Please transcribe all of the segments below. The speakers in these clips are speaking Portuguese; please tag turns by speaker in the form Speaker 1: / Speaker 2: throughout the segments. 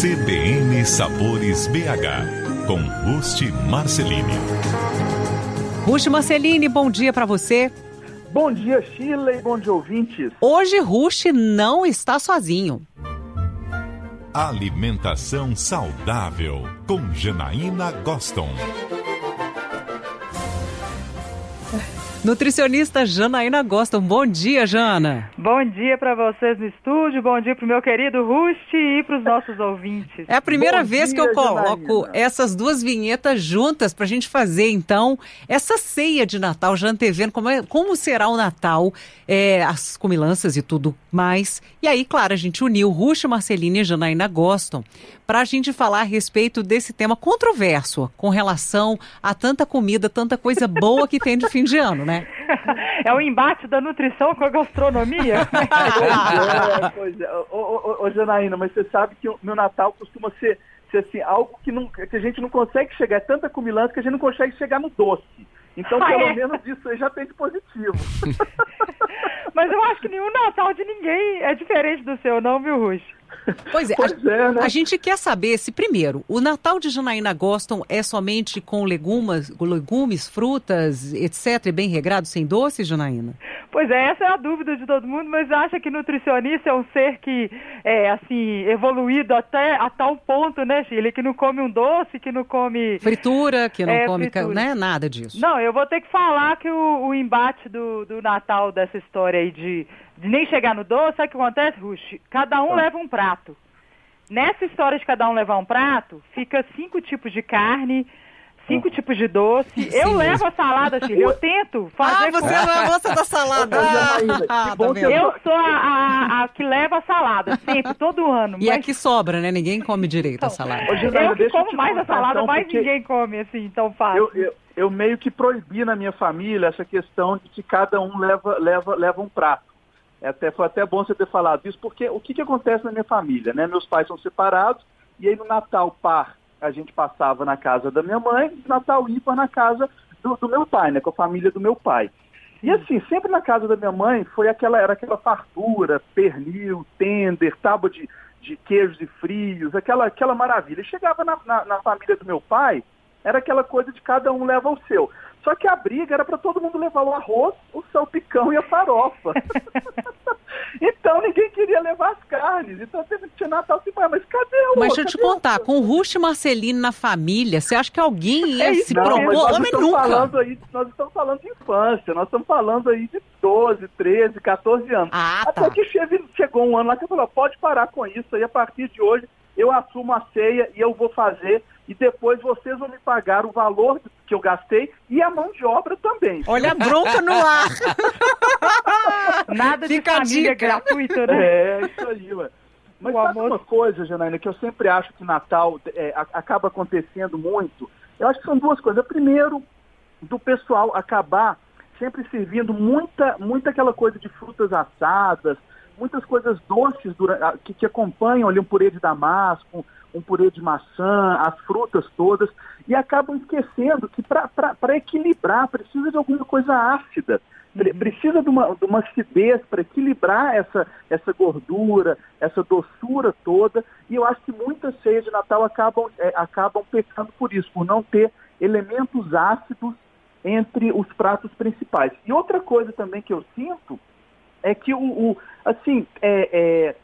Speaker 1: CBN Sabores BH, com Rusti Marceline.
Speaker 2: Rusti Marceline, bom dia para você.
Speaker 3: Bom dia, Sheila, e bom dia, ouvintes.
Speaker 2: Hoje, Rusti não está sozinho.
Speaker 1: Alimentação saudável, com Janaína Goston.
Speaker 2: Nutricionista Janaína Gosta. Bom dia, Jana.
Speaker 4: Bom dia para vocês no estúdio, bom dia para o meu querido Rusti e para os nossos ouvintes.
Speaker 2: É a primeira
Speaker 3: Bom
Speaker 2: vez
Speaker 3: dia,
Speaker 2: que eu coloco
Speaker 3: Janaína.
Speaker 2: essas duas vinhetas juntas para a gente fazer, então, essa ceia de Natal, já antevendo como, é- como será o Natal, é, as comilanças e tudo mais. E aí, claro, a gente uniu Rusti Marcelini e Janaína Gostam para a gente falar a respeito desse tema controverso com relação a tanta comida, tanta coisa boa que tem de fim de ano, né?
Speaker 4: É o embate da nutrição com a gastronomia.
Speaker 3: Pois é, pois é. Ô, ô, ô, Janaína, mas você sabe que o meu Natal costuma ser, ser assim, algo que, não, que a gente não consegue chegar. É tanta cumilança que a gente não consegue chegar no doce. Então,
Speaker 4: Ah,
Speaker 3: pelo
Speaker 4: é?
Speaker 3: menos isso aí já tem de positivo.
Speaker 4: Mas eu acho que nenhum Natal de ninguém é diferente do seu, não, viu, Rusti?
Speaker 2: Pois é,
Speaker 3: Pois
Speaker 2: a,
Speaker 3: é, né?
Speaker 2: a gente quer saber se, primeiro, o Natal de Janaína Gostam é somente com legumas, legumes, frutas, etc., bem regrado, sem doces, Janaína?
Speaker 4: Pois é, essa é a dúvida de todo mundo, mas acha que nutricionista é um ser que é, assim, evoluído até a tal ponto, né, Chile, que não come um doce, que não come...
Speaker 2: Fritura, que não
Speaker 4: É,
Speaker 2: come,
Speaker 4: fritura.
Speaker 2: né? Nada disso.
Speaker 4: Não, eu vou ter que falar que o, o embate do, do Natal, dessa história aí de, de nem chegar no doce, sabe o que acontece, Rush? Cada um leva um prato. Nessa história de cada um levar um prato, fica cinco tipos de carne, cinco tipos de doce.
Speaker 2: Sim
Speaker 4: eu
Speaker 2: mesmo.
Speaker 4: levo a salada, Chile. Eu tento fazer
Speaker 2: Ah, você
Speaker 4: com-
Speaker 2: é a moça da salada.
Speaker 3: Que
Speaker 2: Ah,
Speaker 3: bom
Speaker 2: tá
Speaker 3: que?
Speaker 4: Eu sou a, a- a que leva a salada, sempre, todo ano.
Speaker 2: E
Speaker 4: mas
Speaker 2: aqui sobra, né? Ninguém come direito a salada.
Speaker 3: Ô, Janaína,
Speaker 4: eu que como mais a salada,
Speaker 3: então,
Speaker 4: mais
Speaker 3: porque-
Speaker 4: ninguém come assim, tão fácil.
Speaker 3: Eu, eu, eu meio que proibi na minha família essa questão de que cada um leva, leva, leva um prato. É até, foi até bom você ter falado isso, porque o que, que acontece na minha família? Né? Meus pais são separados, e aí no Natal par a gente passava na casa da minha mãe, e no Natal ímpar na casa do, do meu pai, né? com a família do meu pai. E assim, sempre na casa da minha mãe foi aquela, era aquela fartura, pernil, tender, tábua de, de queijos e frios, aquela, aquela maravilha. E chegava na, na, na família do meu pai, era aquela coisa de cada um leva o seu. Só que a briga era para todo mundo levar o arroz, o salpicão e a farofa. então ninguém queria levar as carnes. Então teve que tinha Natal assim, "Ué, mas cadê o
Speaker 2: Mas deixa eu te
Speaker 3: cadê o-"
Speaker 2: contar, com o Rush Marcelino na família, você acha que alguém ia
Speaker 4: É
Speaker 2: se
Speaker 3: Não,
Speaker 2: propor?
Speaker 3: nós
Speaker 2: Homem
Speaker 3: estamos
Speaker 2: nunca.
Speaker 3: falando aí, nós estamos falando de infância, nós estamos falando aí de 12, 13, 14 anos.
Speaker 2: Ah,
Speaker 3: Até
Speaker 2: tá.
Speaker 3: que cheve- chegou um ano lá que eu falei, pode parar com isso aí, a partir de hoje eu assumo a ceia e eu vou fazer, e depois vocês vão me pagar o valor que eu gastei e a mão de obra também.
Speaker 2: Olha a bronca no ar.
Speaker 4: Nada de
Speaker 2: Fica a
Speaker 4: família gratuita, né?
Speaker 3: É, isso aí, ué. Mas
Speaker 4: O
Speaker 3: sabe
Speaker 4: amor-
Speaker 3: uma coisa, Janaína, que eu sempre acho que Natal é, acaba acontecendo muito? Eu acho que são duas coisas. Primeiro, do pessoal acabar sempre servindo muita, muita aquela coisa de frutas assadas, muitas coisas doces que, acompanham ali um purê de damasco, um purê de maçã, as frutas todas, e acabam esquecendo que para equilibrar precisa de alguma coisa ácida. Pre- Precisa de uma, de uma acidez para equilibrar essa, essa gordura, essa doçura toda. E eu acho que muitas ceias de Natal acabam, é, acabam pecando por isso, por não ter elementos ácidos entre os pratos principais. E outra coisa também que eu sinto é que o, o- assim, é, é,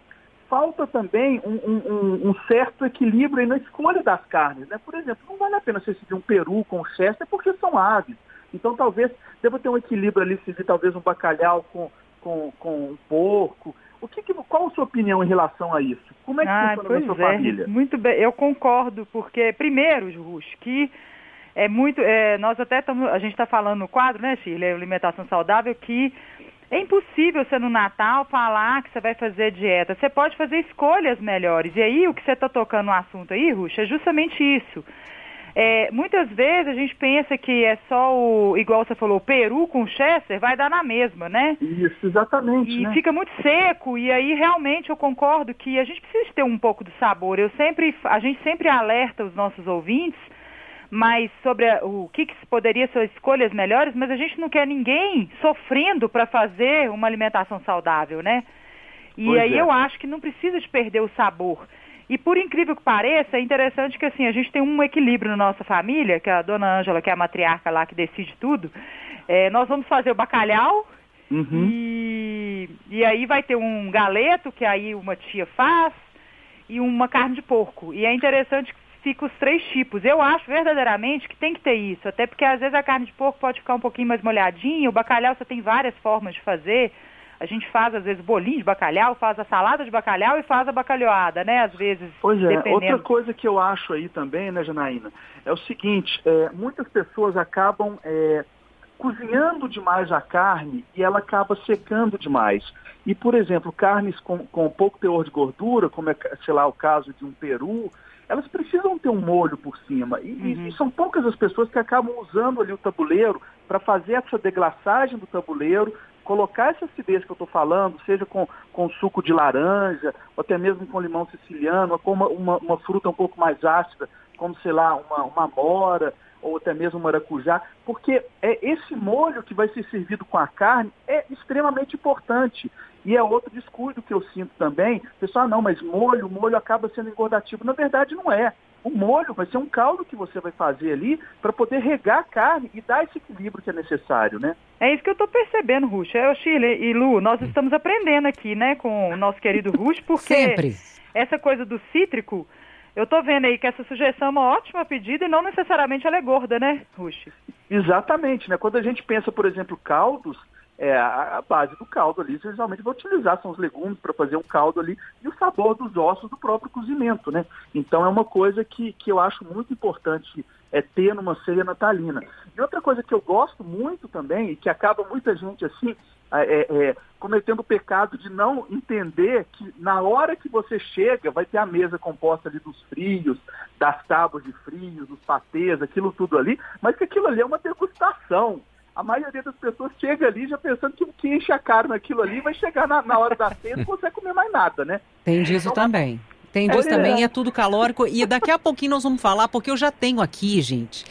Speaker 3: falta também um, um- um- certo equilíbrio aí na escolha das carnes. Né? Por exemplo, não vale a pena você seguir um peru com chester porque são aves. Então talvez deva ter um equilíbrio ali, se talvez um bacalhau com, com, com um porco. O que, que- qual a sua opinião em relação a isso? Como é que
Speaker 4: Ah,
Speaker 3: funciona na sua
Speaker 4: é.
Speaker 3: família?
Speaker 4: Muito bem, eu concordo, porque, primeiro, Ruth, que é muito. é, nós até estamos. A gente está falando no quadro, né, Shirley? Alimentação saudável, que é impossível você no Natal falar que você vai fazer dieta. Você pode fazer escolhas melhores. E aí, o que você está tocando no assunto aí, Ruth, é justamente isso. É, muitas vezes a gente pensa que é só o, igual você falou, o peru com chester, vai dar na mesma, né?
Speaker 3: Isso, exatamente.
Speaker 4: E
Speaker 3: né?
Speaker 4: fica muito seco, e aí realmente eu concordo que a gente precisa ter um pouco de sabor. Eu sempre, a gente sempre alerta os nossos ouvintes, mas sobre a- o que, que poderia ser escolhas melhores, mas a gente não quer ninguém sofrendo para fazer uma alimentação saudável, né? E
Speaker 3: Pois
Speaker 4: aí
Speaker 3: é.
Speaker 4: eu acho que não precisa de perder o sabor. E por incrível que pareça, é interessante que assim, a gente tem um equilíbrio na nossa família, que a dona Ângela, que é a matriarca lá que decide tudo, é, nós vamos fazer o bacalhau uhum. e, e aí vai ter um galeto, que aí uma tia faz, e uma carne de porco. E é interessante que fica os três tipos. Eu acho verdadeiramente que tem que ter isso, até porque às vezes a carne de porco pode ficar um pouquinho mais molhadinha, o bacalhau você tem várias formas de fazer. A gente faz, às vezes, bolinho de bacalhau, faz a salada de bacalhau e faz a bacalhoada, né? Às vezes.
Speaker 3: Pois é, dependendo... outra coisa que eu acho aí também, né, Janaína, é o seguinte, é, muitas pessoas acabam é, cozinhando demais a carne e ela acaba secando demais. E, por exemplo, carnes com, com pouco teor de gordura, como é, sei lá, o caso de um peru, elas precisam ter um molho por cima. E, uhum. e, são poucas as pessoas que acabam usando ali o tabuleiro para fazer essa deglaçagem do tabuleiro, colocar essa acidez que eu estou falando, seja com, com suco de laranja, ou até mesmo com limão siciliano, ou com uma, uma, uma fruta um pouco mais ácida, como, sei lá, uma, uma mora, ou até mesmo maracujá, porque é esse molho que vai ser servido com a carne é extremamente importante. E é outro descuido que eu sinto também. Pessoal, ah, não, mas molho, molho acaba sendo engordativo. Na verdade, não é. O molho vai ser um caldo que você vai fazer ali para poder regar a carne e dar esse equilíbrio que é necessário, né?
Speaker 4: É isso que eu estou percebendo, Ruth. É, o Chile e Lu, nós estamos aprendendo aqui, né, com o nosso querido Ruth, porque
Speaker 2: Sempre.
Speaker 4: essa coisa do cítrico eu tô vendo aí que essa sugestão é uma ótima pedida e não necessariamente ela é gorda, né, Rush?
Speaker 3: Exatamente, né? Quando a gente pensa, por exemplo, caldos, é, a, base do caldo ali, você geralmente vai utilizar, são os legumes para fazer um caldo ali e o sabor dos ossos do próprio cozimento, né? Então é uma coisa que, que eu acho muito importante é, ter numa ceia natalina. E outra coisa que eu gosto muito também, e que acaba muita gente assim, é, é, cometendo o pecado de não entender que na hora que você chega, vai ter a mesa composta ali dos frios, das tábuas de frios, dos patês, aquilo tudo ali, mas que aquilo ali é uma degustação. A maioria das pessoas chega ali já pensando que, que enche a cara naquilo ali vai chegar na, na hora da ceia e não consegue comer mais nada, né?
Speaker 2: Tem disso então, também. Tem disso é, também, é tudo calórico. E daqui a pouquinho nós vamos falar, porque eu já tenho aqui, gente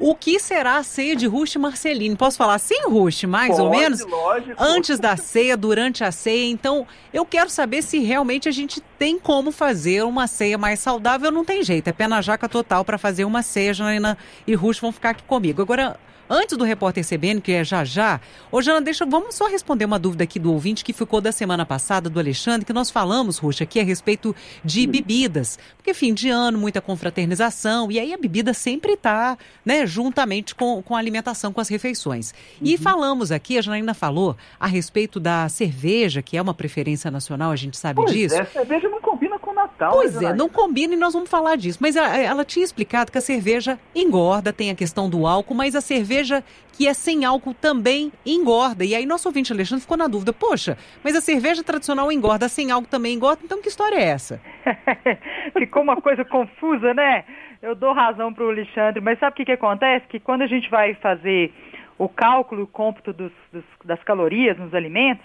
Speaker 2: o que será a ceia de Rush Marcelini? Posso falar sem Rush, mais
Speaker 3: Pode,
Speaker 2: ou menos?
Speaker 3: Lógico.
Speaker 2: Antes da ceia, durante a ceia. Então, eu quero saber se realmente a gente tem como fazer uma ceia mais saudável. Não tem jeito, é pé na jaca total para fazer uma ceia. Janaína e Rush vão ficar aqui comigo. Agora, Antes do repórter CBN, que é já já, ô Jana, deixa, vamos só responder uma dúvida aqui do ouvinte que ficou da semana passada, do Alexandre, que nós falamos, Ruxa, aqui a respeito de bebidas. Porque fim de ano, muita confraternização, e aí a bebida sempre está, né, juntamente com, com a alimentação, com as refeições. E uhum. falamos aqui, a Janaína falou, a respeito da cerveja, que é uma preferência nacional, a gente sabe
Speaker 3: pois
Speaker 2: disso.
Speaker 3: É, cerveja não combina Natal.
Speaker 2: Pois é, não combina e nós vamos falar disso. Mas ela, ela tinha explicado que a cerveja engorda, tem a questão do álcool, mas a cerveja que é sem álcool também engorda. E aí nosso ouvinte Alexandre ficou na dúvida, poxa, mas a cerveja tradicional engorda, sem álcool também engorda, então que história é essa?
Speaker 4: Ficou uma coisa confusa, né? Eu dou razão para o Alexandre, mas sabe o que, que acontece? Que quando a gente vai fazer o cálculo, o cômputo dos, dos, das calorias nos alimentos,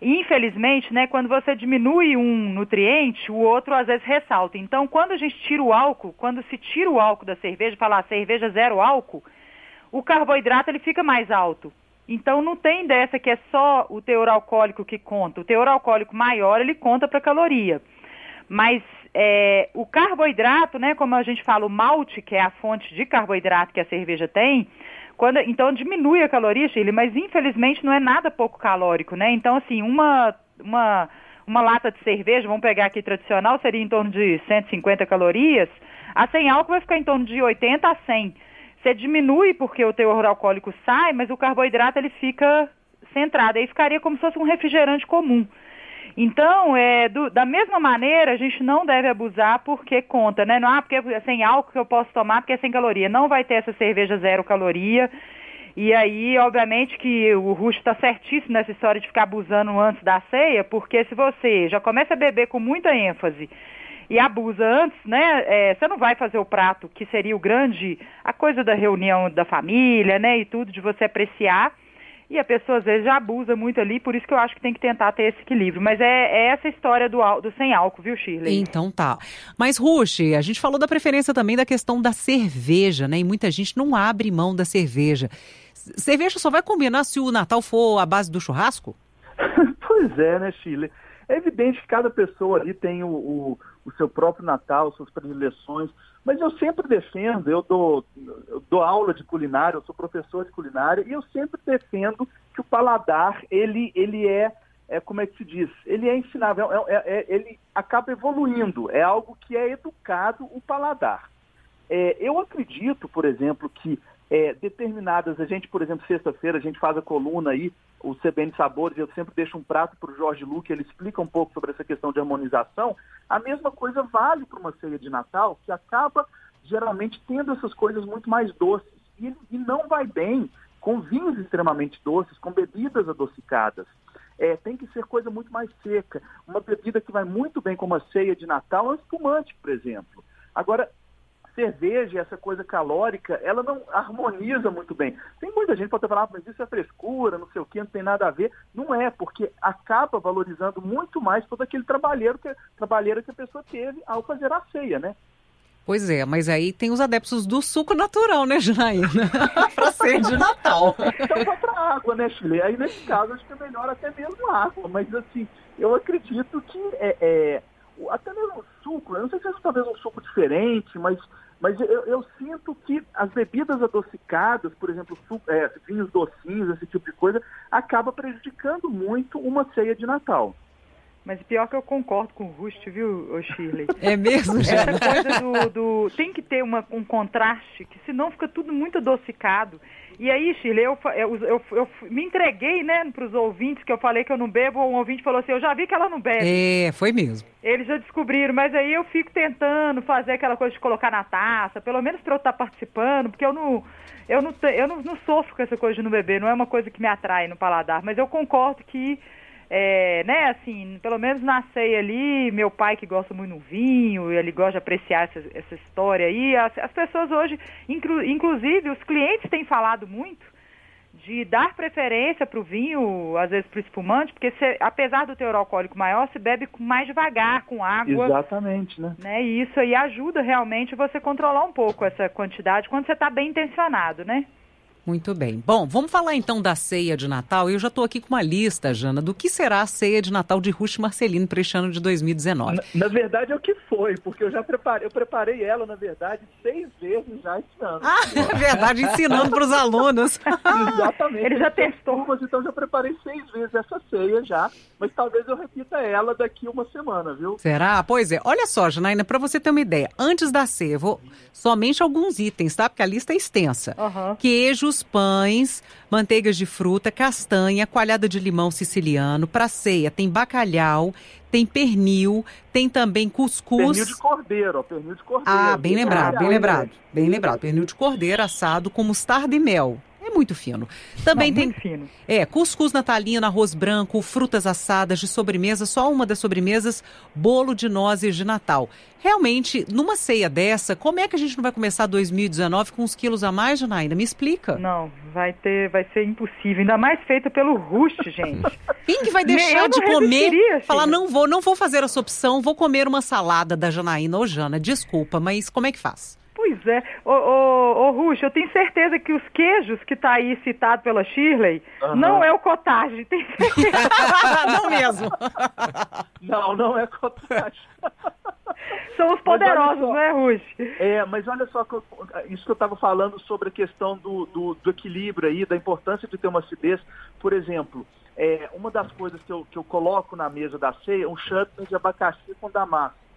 Speaker 4: infelizmente, né, quando você diminui um nutriente, o outro às vezes ressalta. Então, quando a gente tira o álcool, quando se tira o álcool da cerveja, falar cerveja zero álcool, o carboidrato ele fica mais alto. Então não tem dessa que é só o teor alcoólico que conta. O teor alcoólico maior ele conta para caloria. Mas é, o carboidrato, né, como a gente fala, o malte, que é a fonte de carboidrato que a cerveja tem, quando, então diminui a caloria, Chile, mas infelizmente não é nada pouco calórico, né? Então, assim, uma, uma, uma lata de cerveja, vamos pegar aqui tradicional, seria em torno de 150 calorias. A sem álcool vai ficar em torno de 80 a 100. Você diminui porque o teor alcoólico sai, mas o carboidrato ele fica centrado. Aí ficaria como se fosse um refrigerante comum. Então, é, do, da mesma maneira, a gente não deve abusar porque conta, né? Não, ah, porque é sem álcool que eu posso tomar porque é sem caloria. Não vai ter essa cerveja zero caloria. E aí, obviamente, que o Russo está certíssimo nessa história de ficar abusando antes da ceia, porque se você já começa a beber com muita ênfase e abusa antes, né? É, você não vai fazer o prato que seria o grande, a coisa da reunião da família, né? E tudo, de você apreciar. E a pessoa às vezes já abusa muito ali, por isso que eu acho que tem que tentar ter esse equilíbrio. Mas é, é essa história do, do, sem álcool, viu, Shirley?
Speaker 2: Então tá. Mas, Rush, a gente falou da preferência também da questão da cerveja, né? E muita gente não abre mão da cerveja. Cerveja só vai combinar se o Natal for a base do churrasco?
Speaker 3: pois é, né, Shirley? É evidente que cada pessoa ali tem o, o, o seu próprio Natal, suas predileções. Mas eu sempre defendo, eu dou, eu dou aula de culinária, eu sou professor de culinária, e eu sempre defendo que o paladar, ele, ele é, é como é que se diz? Ele é ensinável, é, é, é, ele acaba evoluindo, é algo que é educado o paladar. É, eu acredito, por exemplo, que é, determinadas, a gente, por exemplo, sexta-feira, a gente faz a coluna aí, o CBN Sabores, eu sempre deixo um prato para o Jorge Luque, ele explica um pouco sobre essa questão de harmonização. A mesma coisa vale para uma ceia de Natal, que acaba geralmente tendo essas coisas muito mais doces. E, e não vai bem com vinhos extremamente doces, com bebidas adocicadas. É, tem que ser coisa muito mais seca. Uma bebida que vai muito bem com uma ceia de Natal é um espumante, por exemplo. Agora, cerveja, essa coisa calórica, ela não harmoniza muito bem. Tem muita gente que pode falar, ah, mas isso é frescura, não sei o que, não tem nada a ver. Não é, porque acaba valorizando muito mais todo aquele trabalheiro que, trabalheiro que a pessoa teve ao fazer a ceia, né?
Speaker 2: Pois é, mas aí tem os adeptos do suco natural, né, Janaína? para ser de Natal.
Speaker 3: Então vai pra água, né, Chile? Aí nesse caso acho que é melhor até mesmo água, mas assim, eu acredito que é, é até mesmo o suco, eu não sei se é talvez um suco diferente, mas mas eu, eu, sinto que as bebidas adocicadas, por exemplo, é, vinhos docinhos, esse tipo de coisa, acaba prejudicando muito uma ceia de Natal.
Speaker 4: Mas pior que eu concordo com o Rust, viu, Shirley?
Speaker 2: É mesmo, já.
Speaker 4: Essa coisa do, do, Tem que ter uma, um contraste, que senão fica tudo muito adocicado. E aí, Shirley, eu, eu, eu, eu me entreguei, né, para os ouvintes, que eu falei que eu não bebo, um ouvinte falou assim, eu já vi que ela não bebe.
Speaker 2: É, foi mesmo.
Speaker 4: Eles já descobriram, mas aí eu fico tentando fazer aquela coisa de colocar na taça, pelo menos para eu estar participando, porque eu não... Eu, não, eu não, não sofro com essa coisa de não beber, não é uma coisa que me atrai no paladar, mas eu concordo que é, né, assim, pelo menos na ceia ali, meu pai que gosta muito do vinho, ele gosta de apreciar essa, essa história aí, as, as pessoas hoje, inclu, inclusive os clientes têm falado muito de dar preferência para o vinho, às vezes para o espumante, porque se, apesar do teor alcoólico maior, se bebe mais devagar, com água.
Speaker 3: Exatamente, né?
Speaker 4: né? E isso aí ajuda realmente você controlar um pouco essa quantidade quando você está bem intencionado, né?
Speaker 2: Muito bem. Bom, vamos falar então da ceia de Natal. Eu já estou aqui com uma lista, Jana, do que será a ceia de Natal de Ruth Marcelino para este ano de 2019. Na,
Speaker 3: na, verdade é o que foi, porque eu já preparei, eu preparei ela, na verdade, seis vezes já esse ano.
Speaker 2: Ah, é verdade, ensinando para os alunos.
Speaker 3: Exatamente.
Speaker 4: Ele já testou.
Speaker 3: Então já preparei seis vezes essa ceia já, mas talvez eu repita ela daqui uma semana, viu?
Speaker 2: Será? Pois é. Olha só, Janaína, para você ter uma ideia, antes da ceia, vou somente alguns itens, tá? Porque a lista é extensa. Uhum. Queijos, pães, manteigas de fruta, castanha, coalhada de limão siciliano. Para ceia tem bacalhau, tem pernil, tem também cuscuz.
Speaker 3: Pernil de cordeiro, ó, pernil de cordeiro.
Speaker 2: Ah, bem lembrado, bem lembrado, bem lembrado. Pernil de cordeiro assado com mostarda e mel. Muito fino. Também Não, tem
Speaker 4: fino.
Speaker 2: É, cuscuz natalino, arroz branco, frutas assadas de sobremesa, só uma das sobremesas, bolo de nozes de Natal. Realmente, numa ceia dessa, como é que a gente não vai começar 2019 com uns quilos a mais, Janaína? Me explica.
Speaker 4: Não, vai ter, vai ser impossível, ainda mais feita pelo Rust, gente.
Speaker 2: Quem que vai deixar de comer? Falar, não vou, não vou fazer essa opção, vou comer uma salada da Janaína ou Jana. Desculpa, mas como é que faz?
Speaker 4: Pois é. Ô, ô, ô Ruxa, eu tenho certeza que os queijos que está aí citado pela Shirley uhum. não é o cottage, tem certeza.
Speaker 2: não mesmo.
Speaker 3: não, não é cottage.
Speaker 4: São os poderosos, só, né, Ruxa?
Speaker 3: É, mas olha só, isso que eu estava falando sobre a questão do, do, do, equilíbrio aí, da importância de ter uma acidez. Por exemplo, é, uma das coisas que eu, que eu coloco na mesa da ceia é um chutney de abacaxi com damasco.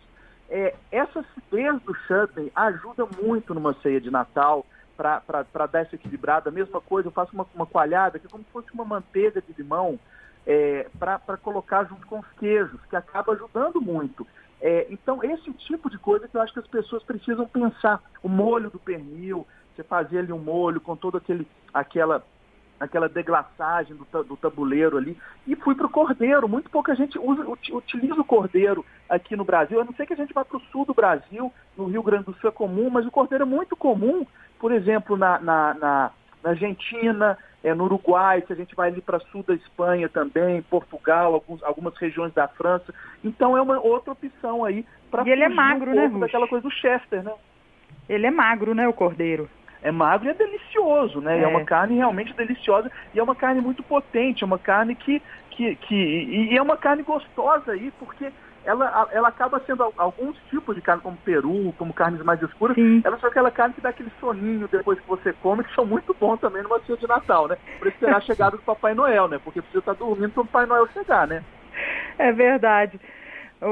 Speaker 3: É, essa acidez do chutney ajuda muito numa ceia de Natal para dar essa equilibrada. Mesma coisa, eu faço uma, uma coalhada que é como se fosse uma manteiga de limão é, para colocar junto com os queijos, que acaba ajudando muito. É, então, esse tipo de coisa que eu acho que as pessoas precisam pensar. O molho do pernil, você fazer ali um molho com toda aquele, aquela aquela deglaçagem do, do tabuleiro ali, e fui para o cordeiro. Muito pouca gente usa, utiliza o cordeiro aqui no Brasil. Eu não sei que a gente vá para o sul do Brasil, no Rio Grande do Sul é comum, mas o cordeiro é muito comum, por exemplo, na, na, na, na Argentina, é, no Uruguai, se a gente vai ali para sul da Espanha também, Portugal, alguns, algumas regiões da França. Então é uma outra opção aí para
Speaker 4: ele é magro, um né,
Speaker 3: daquela coisa do Chester, né?
Speaker 4: Ele é magro, né, o cordeiro?
Speaker 3: É magro e é delicioso, né? É. é. uma carne realmente deliciosa e é uma carne muito potente, é uma carne que, que, que e é uma carne gostosa aí, porque ela, ela acaba sendo alguns tipos de carne, como peru, como carnes mais escuras,
Speaker 4: Sim.
Speaker 3: ela são aquela carne que dá aquele soninho depois que você come, que são muito bons também numa ceia de Natal, né? Por esperar a chegada do Papai Noel, né? Porque precisa estar dormindo para o Papai Noel chegar, né?
Speaker 4: É verdade. O,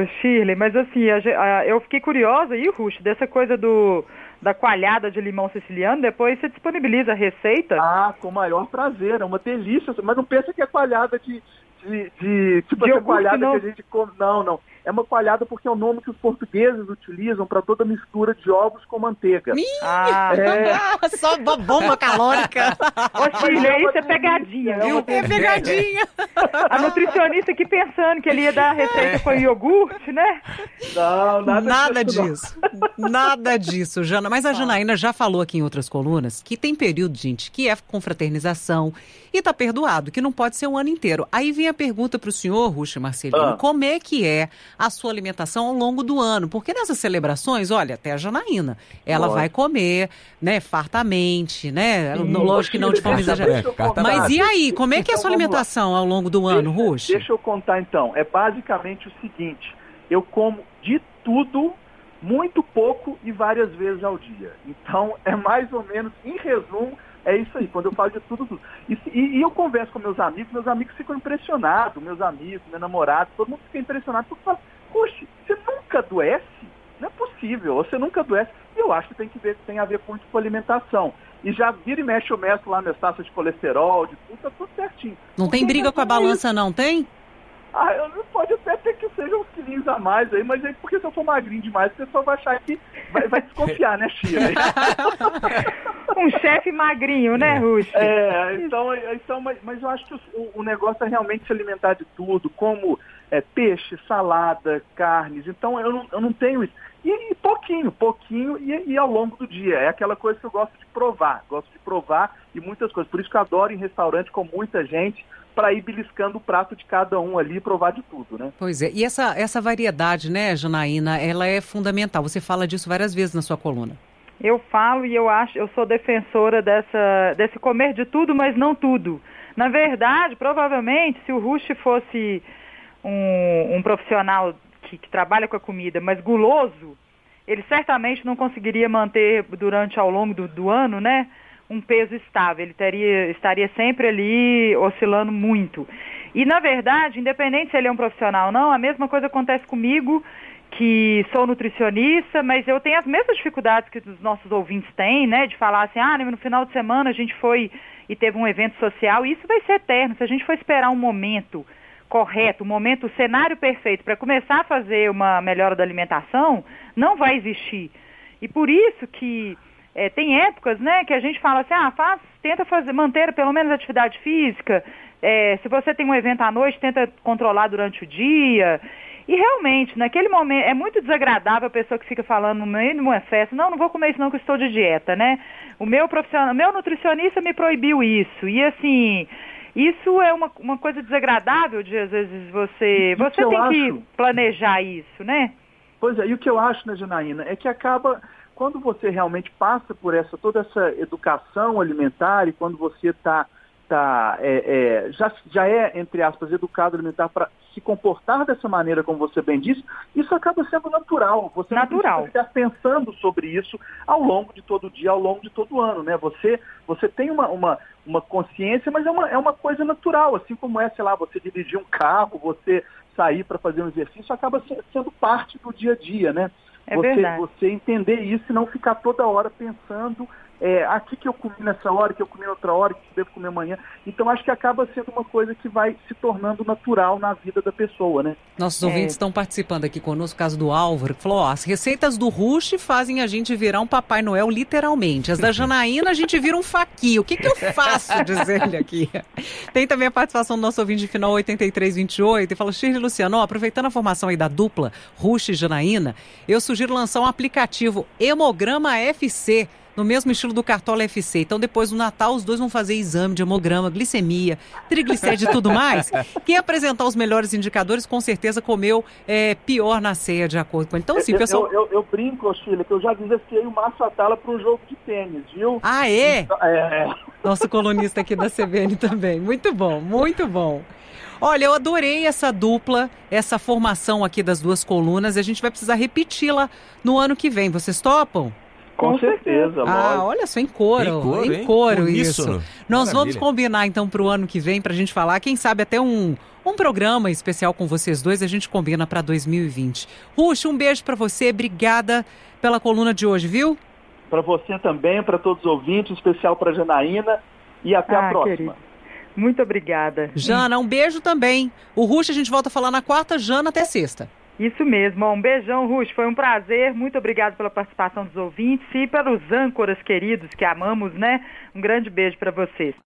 Speaker 4: o Shirley, mas assim, a, a, eu fiquei curiosa aí, Rush, dessa coisa do da coalhada de limão siciliano, depois você disponibiliza a receita?
Speaker 3: Ah, com o maior prazer, é uma delícia, mas não pensa que é coalhada de, de, de tipo
Speaker 4: De
Speaker 3: essa coalhada
Speaker 4: não.
Speaker 3: que a gente come. Não, não. É uma coalhada porque é o nome que os portugueses utilizam para toda mistura de ovos com manteiga.
Speaker 4: Ah,
Speaker 3: É.
Speaker 2: Só bo- bomba calórica.
Speaker 4: Ô,
Speaker 3: é
Speaker 4: isso é
Speaker 3: delícia,
Speaker 4: pegadinha,
Speaker 3: é
Speaker 4: viu?
Speaker 3: uma
Speaker 2: É pegadinha.
Speaker 4: A nutricionista aqui pensando que ele ia dar a receita com iogurte, né?
Speaker 3: Não, nada,
Speaker 2: Nada
Speaker 3: disso. não.
Speaker 2: Nada disso, Jana. Mas a Janaína já falou aqui em outras colunas que tem período, gente, que é confraternização e tá perdoado, que não pode ser o ano inteiro. Aí vem a pergunta para o senhor, Ruxa Marcelino,
Speaker 3: Ah.
Speaker 2: como é que é a sua alimentação ao longo do ano? Porque nessas celebrações, olha, até a Janaína, ela vai comer, né, fartamente, né?
Speaker 3: Sim,
Speaker 2: Lógico que não de forma exagerada.
Speaker 1: Mas
Speaker 2: e aí, como é que é a sua
Speaker 3: Então, lá.
Speaker 2: alimentação ao longo do ano,
Speaker 3: Deixa-
Speaker 2: Ruxa?
Speaker 3: Deixa eu contar então. É basicamente o seguinte: eu como de tudo, muito pouco e várias vezes ao dia. Então, é mais ou menos, em resumo, é isso aí. Quando eu falo de tudo, tudo. E, e- e eu converso com meus amigos, meus amigos ficam impressionados, meus amigos, meu namorado, todo mundo fica impressionado porque fala, poxa, você nunca adoece? Não é possível, você nunca adoece. E eu acho que tem que ver, tem a ver muito com alimentação. E já vira e mexe, eu meço lá minhas taxas de colesterol, de tudo, tá tudo certinho.
Speaker 2: Não tem
Speaker 3: Porque
Speaker 2: briga com a
Speaker 3: é isso.
Speaker 2: balança, não tem?
Speaker 3: Ah, eu pode até ter que seja uns quilinhos a mais aí, mas aí porque se eu for magrinho demais, o pessoal vai achar que vai, vai desconfiar, né, Chia?
Speaker 4: Um chefe magrinho, né, Rush?
Speaker 3: É, então, então mas, mas eu acho que o, o negócio é realmente se alimentar de tudo, como é, peixe, salada, carnes. Então eu não, eu não tenho isso. E, e pouquinho, pouquinho e, e ao longo do dia. É aquela coisa que eu gosto de provar. Gosto de provar e muitas coisas. Por isso que eu adoro ir em restaurante com muita gente para ir beliscando o prato de cada um ali e provar de tudo, né?
Speaker 2: Pois é, e essa, essa variedade, né, Janaína, ela é fundamental. Você fala disso várias vezes na sua coluna.
Speaker 4: Eu falo e eu acho, eu sou defensora dessa, desse comer de tudo, mas não tudo. Na verdade, provavelmente, se o Rush fosse um, um profissional que, que trabalha com a comida, mas guloso, ele certamente não conseguiria manter durante ao longo do, do ano, né, um peso estável. Ele teria, estaria sempre ali oscilando muito. E na verdade, independente se ele é um profissional ou não, a mesma coisa acontece comigo que sou nutricionista, mas eu tenho as mesmas dificuldades que os nossos ouvintes têm, né? De falar assim, ah, no final de semana a gente foi e teve um evento social, e isso vai ser eterno. Se a gente for esperar um momento correto, um momento, o cenário perfeito para começar a fazer uma melhora da alimentação, não vai existir. E por isso que é, tem épocas, né, que a gente fala assim, ah, faz, tenta fazer, manter pelo menos atividade física. É, se você tem um evento à noite, tenta controlar durante o dia. E realmente, naquele momento, é muito desagradável a pessoa que fica falando no meio de uma festa, não, não vou comer isso não, que eu estou de dieta, né? O meu profissional, meu nutricionista me proibiu isso. E assim, isso é uma, uma coisa desagradável de às vezes você.
Speaker 3: E
Speaker 4: Você
Speaker 3: que
Speaker 4: tem que
Speaker 3: acho-
Speaker 4: planejar isso, né?
Speaker 3: Pois é, e o que eu acho, né, Janaína, é que acaba, quando você realmente passa por essa toda essa educação alimentar e quando você está tá, é, é, já, já é, entre aspas, educado alimentar para se comportar dessa maneira, como você bem disse, isso acaba sendo natural. Você
Speaker 4: Natural.
Speaker 3: não precisa ficar pensando sobre isso ao longo de todo o dia, ao longo de todo o ano, né? Você, você tem uma, uma, uma consciência, mas é uma, é uma coisa natural, assim como é, sei lá, você dirigir um carro, você sair para fazer um exercício, acaba se- sendo parte do dia a dia, né?
Speaker 4: É
Speaker 3: você,
Speaker 4: verdade.
Speaker 3: você entender isso e não ficar toda hora pensando é, aqui que eu comi nessa hora, que eu comi outra hora, que eu devo comer amanhã. Então acho que acaba sendo uma coisa que vai se tornando natural na vida da pessoa, né?
Speaker 2: Nossos
Speaker 4: É.
Speaker 2: ouvintes estão participando aqui conosco, o caso do Álvaro, que falou, ó, as receitas do Rush fazem a gente virar um Papai Noel literalmente. As da Janaína a gente vira um faqui. O que que eu faço, diz ele aqui. Tem também a participação do nosso ouvinte de final 8328 e falou, Shirley Luciano, ó, aproveitando a formação aí da dupla Rush e Janaína, eu sugiro lançar um aplicativo Hemograma FC no mesmo estilo do Cartola FC. Então, depois do Natal, os dois vão fazer exame de hemograma, glicemia, triglicéride e tudo mais. Quem apresentar os melhores indicadores, com certeza comeu é, pior na ceia, de acordo com ele. Então, sim, pessoal.
Speaker 3: Eu, eu, eu brinco, Sheila, que eu já desafiei o Márcio Atala para um jogo de tênis, viu?
Speaker 2: Ah, é?
Speaker 3: Então, é.
Speaker 2: Nosso colunista aqui da CBN também. Muito bom, muito bom. Olha, eu adorei essa dupla, essa formação aqui das duas colunas. A gente vai precisar repeti-la no ano que vem. Vocês topam?
Speaker 3: Com certeza,
Speaker 2: Ah, olha só, em coro. Em coro, em coro isso. Nós Maravilha. vamos combinar então para o ano que vem para a gente falar, quem sabe até um, um programa especial com vocês dois, a gente combina para 2020. Ruxa, um beijo para você, obrigada pela coluna de hoje, viu?
Speaker 3: Para você também, para todos os ouvintes, especial para Janaína e até ah, a próxima. Querido.
Speaker 4: Muito obrigada.
Speaker 2: Jana, um beijo também. O Rush a gente volta a falar na quarta, Jana até sexta.
Speaker 4: Isso mesmo. Um beijão, Rush. Foi um prazer. Muito obrigado pela participação dos ouvintes e pelos âncoras queridos que amamos, né? Um grande beijo para vocês.